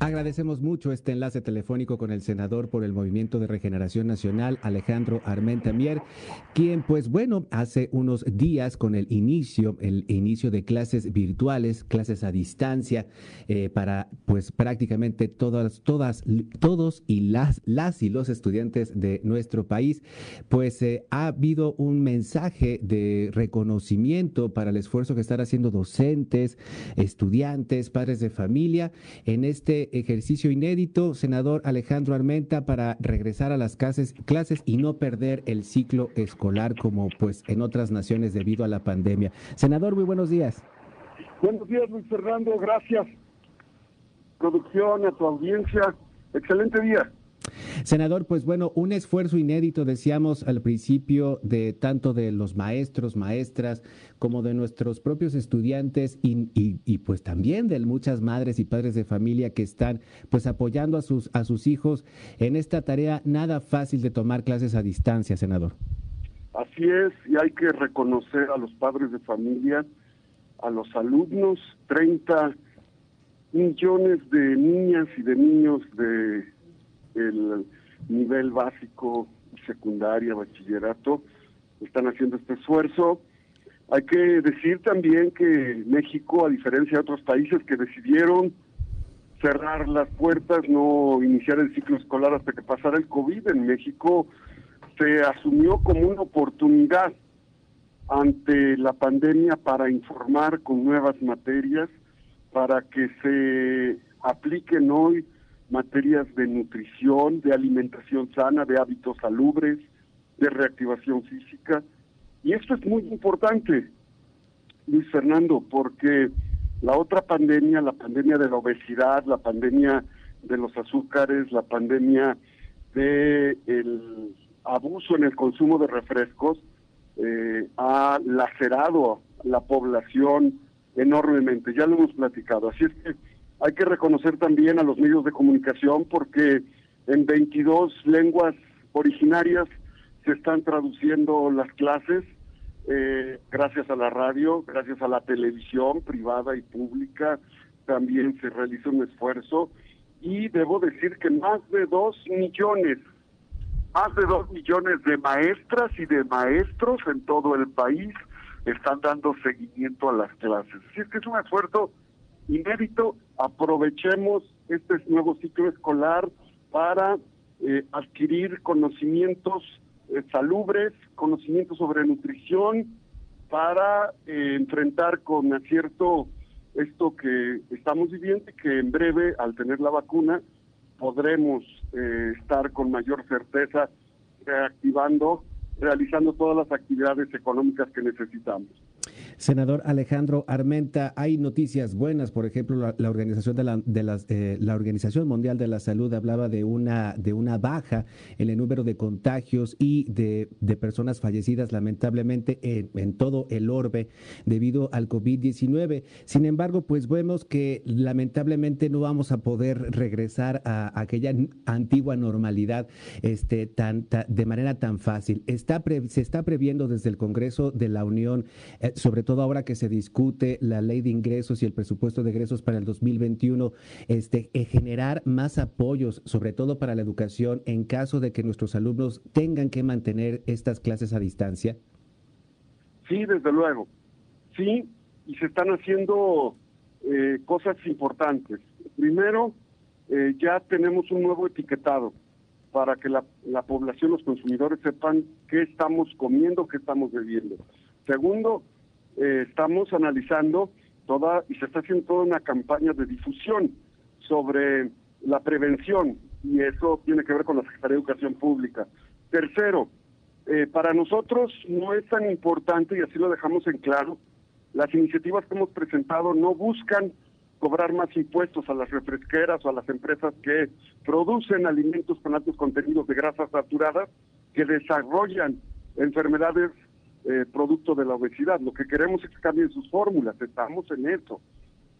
Agradecemos mucho este enlace telefónico con el senador por el Movimiento de Regeneración Nacional, Alejandro Armenta Mier, quien, pues bueno, hace unos días con el inicio, el inicio de clases virtuales, clases a distancia, eh, para pues prácticamente todas, todas, todos y las, las y los estudiantes de nuestro país, pues eh, ha habido un mensaje de reconocimiento para el esfuerzo que están haciendo docentes, estudiantes, padres de familia en este ejercicio inédito, senador Alejandro Armenta, para regresar a las clases, y no perder el ciclo escolar como pues en otras naciones debido a la pandemia. Senador, muy buenos días. Buenos días, Luis Fernando, gracias. Producción, a tu audiencia, excelente día. Senador, pues bueno, un esfuerzo inédito, decíamos al principio, de tanto de los maestros, maestras, como de nuestros propios estudiantes y, pues también de muchas madres y padres de familia que están pues apoyando a sus, a sus hijos en esta tarea nada fácil de tomar clases a distancia, senador. Así es, y hay que reconocer a los padres de familia, a los alumnos, 30 millones de niñas y de niños de el nivel básico, secundaria, bachillerato, están haciendo este esfuerzo. Hay que decir también que México, a diferencia de otros países que decidieron cerrar las puertas, no iniciar el ciclo escolar hasta que pasara el COVID, en México se asumió como una oportunidad ante la pandemia para informar con nuevas materias, para que se apliquen hoy materias de nutrición, de alimentación sana, de hábitos salubres, de reactivación física. Y esto es muy importante, Luis Fernando, porque la otra pandemia, la pandemia de la obesidad, la pandemia de los azúcares, la pandemia de el abuso en el consumo de refrescos, eh, ha lacerado la población enormemente. Ya lo hemos platicado. Así es que hay que reconocer también a los medios de comunicación porque en 22 lenguas originarias se están traduciendo las clases eh, gracias a la radio, gracias a la televisión privada y pública, también se realiza un esfuerzo y debo decir que más de dos millones, más de dos millones de maestras y de maestros en todo el país están dando seguimiento a las clases. Así es que es un esfuerzo inédito, aprovechemos este nuevo ciclo escolar para eh, adquirir conocimientos eh, salubres, conocimientos sobre nutrición, para eh, enfrentar con acierto esto que estamos viviendo y que en breve, al tener la vacuna, podremos estar con mayor certeza reactivando, realizando todas las actividades económicas que necesitamos. Senador Alejandro Armenta, hay noticias buenas, por ejemplo, la, organización de, la, de las, eh, Organización Mundial de la Salud hablaba de una de una baja en el número de contagios y de, personas fallecidas, lamentablemente en, en, todo el orbe debido al COVID-19. Sin embargo, pues vemos que lamentablemente no vamos a poder regresar a, aquella antigua normalidad, este, tan, de manera tan fácil. Está se está previendo desde el Congreso de la Unión, eh, sobre todo todo ahora que se discute la ley de ingresos y el presupuesto de ingresos para el 2021, este, eh, generar más apoyos, sobre todo para la educación, en caso de que nuestros alumnos tengan que mantener estas clases a distancia? Sí, desde luego. Sí, y se están haciendo eh, cosas importantes. Primero, eh, ya tenemos un nuevo etiquetado para que la, la población, los consumidores sepan qué estamos comiendo, qué estamos bebiendo. Segundo, eh, estamos analizando toda, y se está haciendo toda una campaña de difusión sobre la prevención, y eso tiene que ver con la Secretaría de Educación Pública. Tercero, eh, para nosotros no es tan importante, y así lo dejamos en claro, las iniciativas que hemos presentado no buscan cobrar más impuestos a las refresqueras o a las empresas que producen alimentos con altos contenidos de grasas saturadas, que desarrollan enfermedades eh, producto de la obesidad. Lo que queremos es que cambien sus fórmulas, estamos en eso.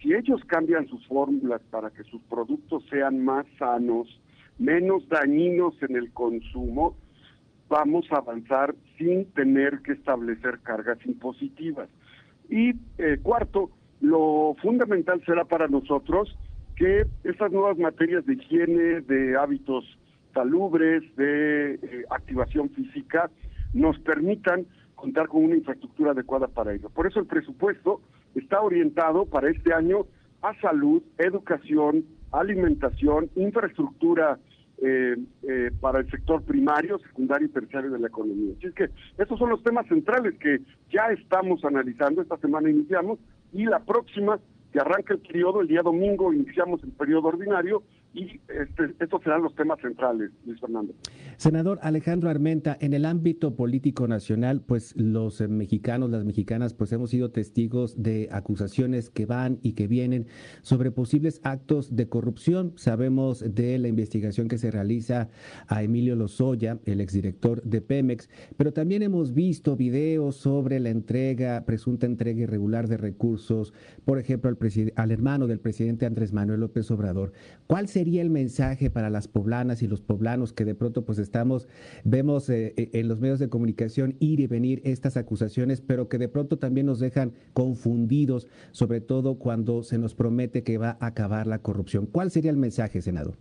Si ellos cambian sus fórmulas para que sus productos sean más sanos, menos dañinos en el consumo, vamos a avanzar sin tener que establecer cargas impositivas. Y eh, cuarto, lo fundamental será para nosotros que estas nuevas materias de higiene, de hábitos salubres, de eh, activación física, nos permitan contar con una infraestructura adecuada para ello. Por eso el presupuesto está orientado para este año a salud, educación, alimentación, infraestructura eh, eh, para el sector primario, secundario y terciario de la economía. Así es que estos son los temas centrales que ya estamos analizando, esta semana iniciamos, y la próxima, que arranca el periodo, el día domingo iniciamos el periodo ordinario, y este, estos serán los temas centrales, Luis Fernando. Senador Alejandro Armenta, en el ámbito político nacional, pues los eh, mexicanos, las mexicanas, pues hemos sido testigos de acusaciones que van y que vienen sobre posibles actos de corrupción. Sabemos de la investigación que se realiza a Emilio Lozoya, el exdirector de Pemex, pero también hemos visto videos sobre la entrega, presunta entrega irregular de recursos, por ejemplo, al, al hermano del presidente Andrés Manuel López Obrador. ¿Cuál se sería el mensaje para las poblanas y los poblanos que de pronto pues estamos, vemos eh, eh, en los medios de comunicación ir y venir estas acusaciones, pero que de pronto también nos dejan confundidos, sobre todo cuando se nos promete que va a acabar la corrupción? ¿Cuál sería el mensaje, senador?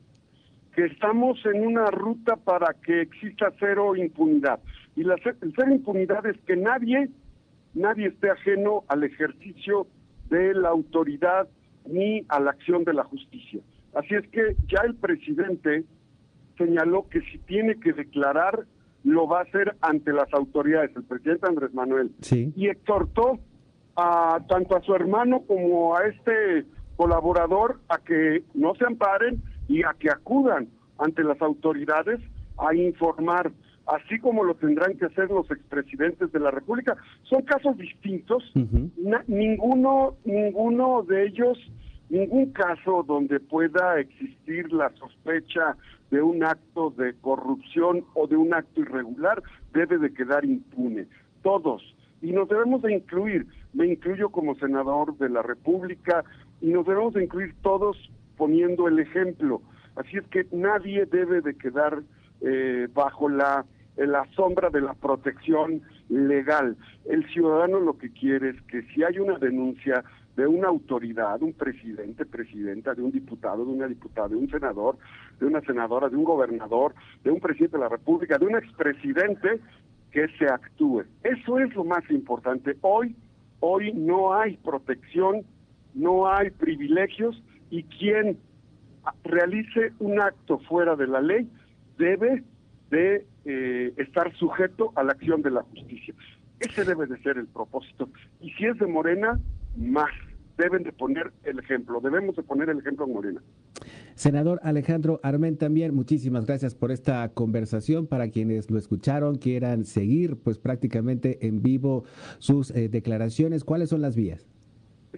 Que estamos en una ruta para que exista cero impunidad. Y la el cero impunidad es que nadie, nadie esté ajeno al ejercicio de la autoridad ni a la acción de la justicia. Así es que ya el presidente señaló que si tiene que declarar, lo va a hacer ante las autoridades, el presidente Andrés Manuel. Y exhortó a tanto a su hermano como a este colaborador a que no se amparen y a que acudan ante las autoridades a informar, así como lo tendrán que hacer los expresidentes de la República. Son casos distintos, ninguno, ninguno de ellos ningún caso donde pueda existir la sospecha de un acto de corrupción o de un acto irregular debe de quedar impune. Todos. Y nos debemos de incluir, me incluyo como senador de la República, y nos debemos de incluir todos poniendo el ejemplo. Así es que nadie debe de quedar eh, bajo la, la sombra de la protección legal. El ciudadano lo que quiere es que si hay una denuncia, de una autoridad, un presidente, presidenta, de un diputado, de una diputada, de un senador, de una senadora, de un gobernador, de un presidente de la República, de un expresidente, que se actúe. Eso es lo más importante. Hoy, hoy no hay protección, no hay privilegios y quien realice un acto fuera de la ley debe de eh, estar sujeto a la acción de la justicia. Ese debe de ser el propósito. Y si es de Morena, más deben de poner el ejemplo, debemos de poner el ejemplo en Morena. Senador Alejandro Armen también, muchísimas gracias por esta conversación. Para quienes lo escucharon, quieran seguir pues prácticamente en vivo sus eh, declaraciones, ¿cuáles son las vías?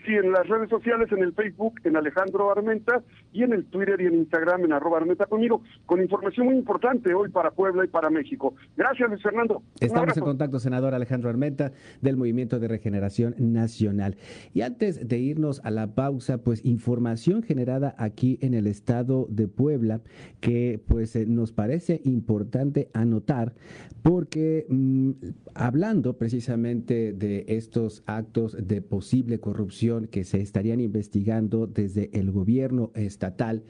Sí, en las redes sociales, en el Facebook, en Alejandro Armenta, y en el Twitter y en Instagram, en arroba Armenta conmigo, con información muy importante hoy para Puebla y para México. Gracias, Luis Fernando. Estamos en contacto, senador Alejandro Armenta, del Movimiento de Regeneración Nacional. Y antes de irnos a la pausa, pues información generada aquí en el estado de Puebla, que pues eh, nos parece importante anotar, porque mm, hablando precisamente de estos actos de posible corrupción, que se estarían investigando desde el gobierno estatal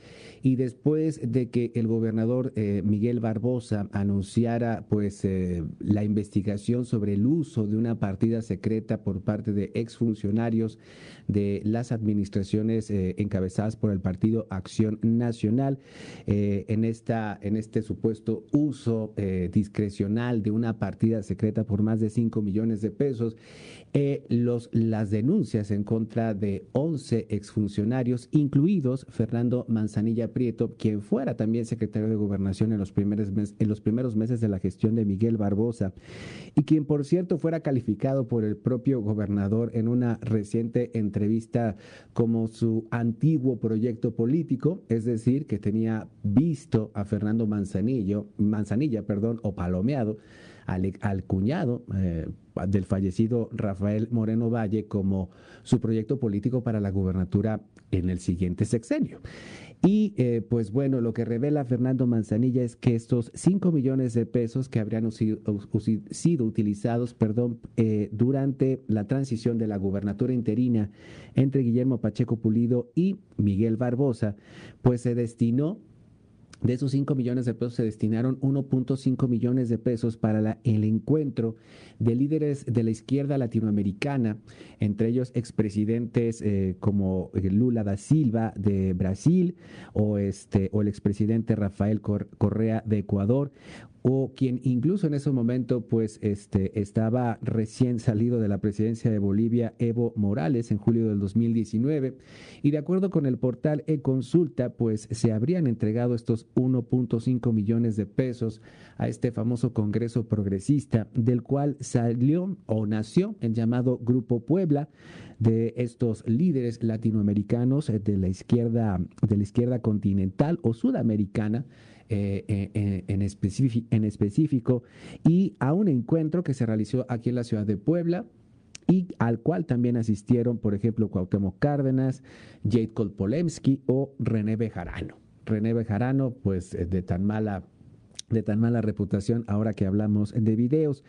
y después de que el gobernador eh, Miguel Barbosa anunciara pues eh, la investigación sobre el uso de una partida secreta por parte de exfuncionarios de las administraciones eh, encabezadas por el Partido Acción Nacional en esta en este supuesto uso discrecional de una partida secreta por más de 5 millones de pesos los las denuncias en contra contra de 11 exfuncionarios, incluidos Fernando Manzanilla Prieto, quien fuera también secretario de Gobernación en los, primeros en los primeros meses de la gestión de Miguel Barbosa, y quien, por cierto, fuera calificado por el propio gobernador en una reciente entrevista como su antiguo proyecto político, es decir, que tenía visto a Fernando Manzanillo, Manzanilla, perdón, o palomeado, al, cuñado eh, del fallecido Rafael Moreno Valle como su proyecto político para la gubernatura en el siguiente sexenio. Y eh, pues bueno, lo que revela Fernando Manzanilla es que estos 5 millones de pesos que habrían sido, utilizados perdón, eh, durante la transición de la gubernatura interina entre Guillermo Pacheco Pulido y Miguel Barbosa, pues se destinó de esos 5 millones de pesos se destinaron 1.5 millones de pesos para el encuentro de líderes de la izquierda latinoamericana, entre ellos expresidentes eh, como Lula da Silva de Brasil o, este, o el expresidente Rafael Correa de Ecuador o quien incluso en ese momento pues este estaba recién salido de la presidencia de Bolivia Evo Morales en julio del 2019 y de acuerdo con el portal e-consulta pues se habrían entregado estos 1.5 millones de pesos a este famoso Congreso Progresista del cual salió o nació el llamado Grupo Puebla de estos líderes latinoamericanos de la izquierda de la izquierda continental o sudamericana eh, eh, en, en específico y a un encuentro que se realizó aquí en la ciudad de Puebla y al cual también asistieron, por ejemplo, Cuauhtémoc Cárdenas, Jade Kolpolemsky o René Bejarano. René Bejarano, pues eh, de tan mala de tan mala reputación ahora que hablamos de videos.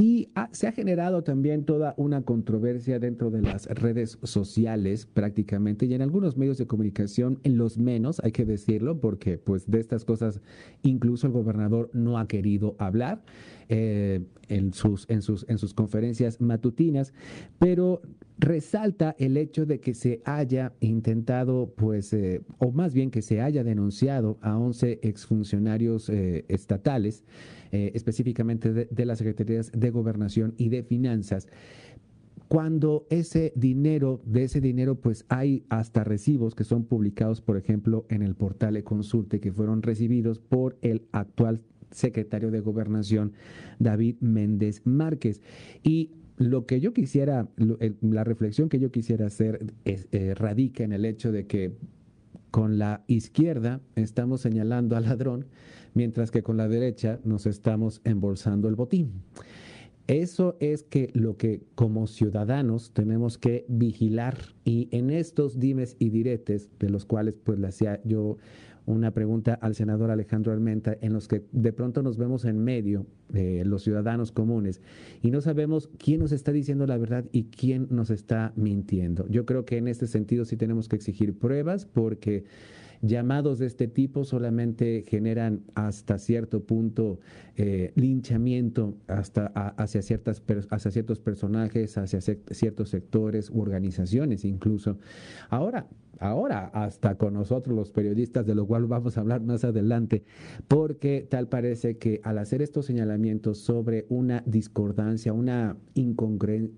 Y se ha generado también toda una controversia dentro de las redes sociales prácticamente y en algunos medios de comunicación, en los menos, hay que decirlo, porque pues de estas cosas incluso el gobernador no ha querido hablar eh, en, sus, en, sus, en sus conferencias matutinas, pero resalta el hecho de que se haya intentado, pues, eh, o más bien que se haya denunciado a 11 exfuncionarios eh, estatales, específicamente de, de las secretarías de gobernación y de finanzas. Cuando ese dinero, de ese dinero, pues hay hasta recibos que son publicados, por ejemplo, en el portal de Consulte, que fueron recibidos por el actual secretario de Gobernación, David Méndez Márquez. Y lo que yo quisiera, la reflexión que yo quisiera hacer eh, radica en el hecho de que con la izquierda estamos señalando al ladrón, mientras que con la derecha nos estamos embolsando el botín. Eso es que lo que como ciudadanos tenemos que vigilar y en estos dimes y diretes de los cuales pues yo una pregunta al senador Alejandro Armenta en los que de pronto nos vemos en medio de los ciudadanos comunes y no sabemos quién nos está diciendo la verdad y quién nos está mintiendo. Yo creo que en este sentido sí tenemos que exigir pruebas porque llamados de este tipo solamente generan hasta cierto punto eh, linchamiento hasta hacia, ciertas, hacia ciertos personajes, hacia ciertos sectores u organizaciones incluso. Ahora, ahora hasta con nosotros los periodistas, de lo cual vamos a hablar más adelante, porque tal parece que al hacer estos señalamientos sobre una discordancia, una,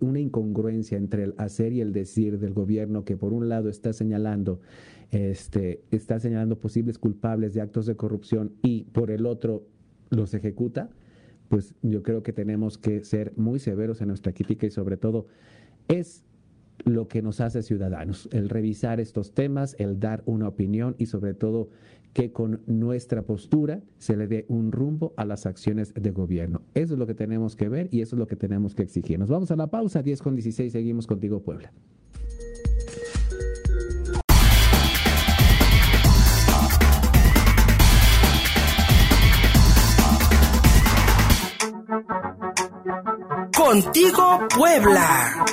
una incongruencia entre el hacer y el decir del gobierno, que por un lado está señalando este, está señalando posibles culpables de actos de corrupción y por el otro los ejecuta, pues yo creo que tenemos que ser muy severos en nuestra crítica y sobre todo es lo que nos hace ciudadanos, el revisar estos temas, el dar una opinión y sobre todo que con nuestra postura se le dé un rumbo a las acciones de gobierno. Eso es lo que tenemos que ver y eso es lo que tenemos que exigir. Nos vamos a la pausa, 10 con 16, seguimos contigo Puebla. Contigo Puebla.